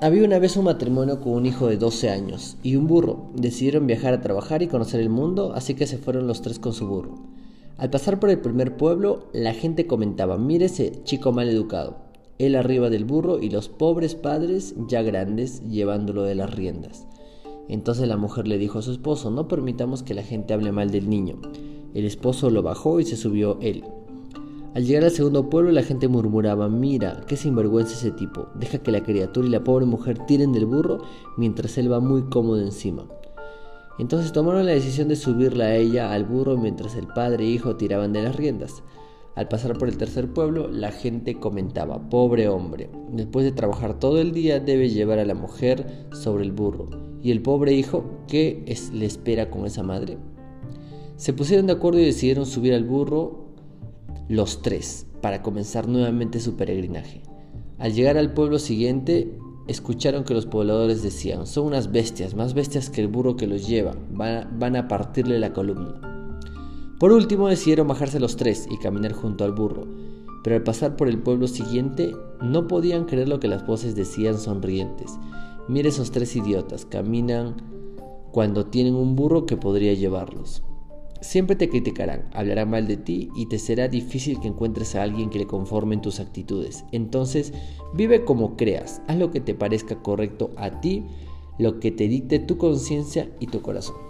Había una vez un matrimonio con un hijo de 12 años y un burro. Decidieron viajar a trabajar y conocer el mundo, así que se fueron los tres con su burro. Al pasar por el primer pueblo, la gente comentaba, mire ese chico mal educado, él arriba del burro y los pobres padres ya grandes llevándolo de las riendas. Entonces la mujer le dijo a su esposo, no permitamos que la gente hable mal del niño. El esposo lo bajó y se subió él. Al llegar al segundo pueblo la gente murmuraba, mira, qué sinvergüenza ese tipo, deja que la criatura y la pobre mujer tiren del burro mientras él va muy cómodo encima. Entonces tomaron la decisión de subirla a ella al burro mientras el padre e hijo tiraban de las riendas. Al pasar por el tercer pueblo, la gente comentaba, pobre hombre, después de trabajar todo el día debe llevar a la mujer sobre el burro. ¿Y el pobre hijo qué le espera con esa madre? Se pusieron de acuerdo y decidieron subir al burro los tres para comenzar nuevamente su peregrinaje. Al llegar al pueblo siguiente, escucharon que los pobladores decían, son unas bestias, más bestias que el burro que los lleva, van a, partirle la columna. Por último decidieron bajarse los tres y caminar junto al burro, pero al pasar por el pueblo siguiente no podían creer lo que las voces decían sonrientes. Mire esos tres idiotas, caminan cuando tienen un burro que podría llevarlos. Siempre te criticarán, hablarán mal de ti y te será difícil que encuentres a alguien que le conforme en tus actitudes. Entonces, vive como creas, haz lo que te parezca correcto a ti, lo que te dicte tu conciencia y tu corazón.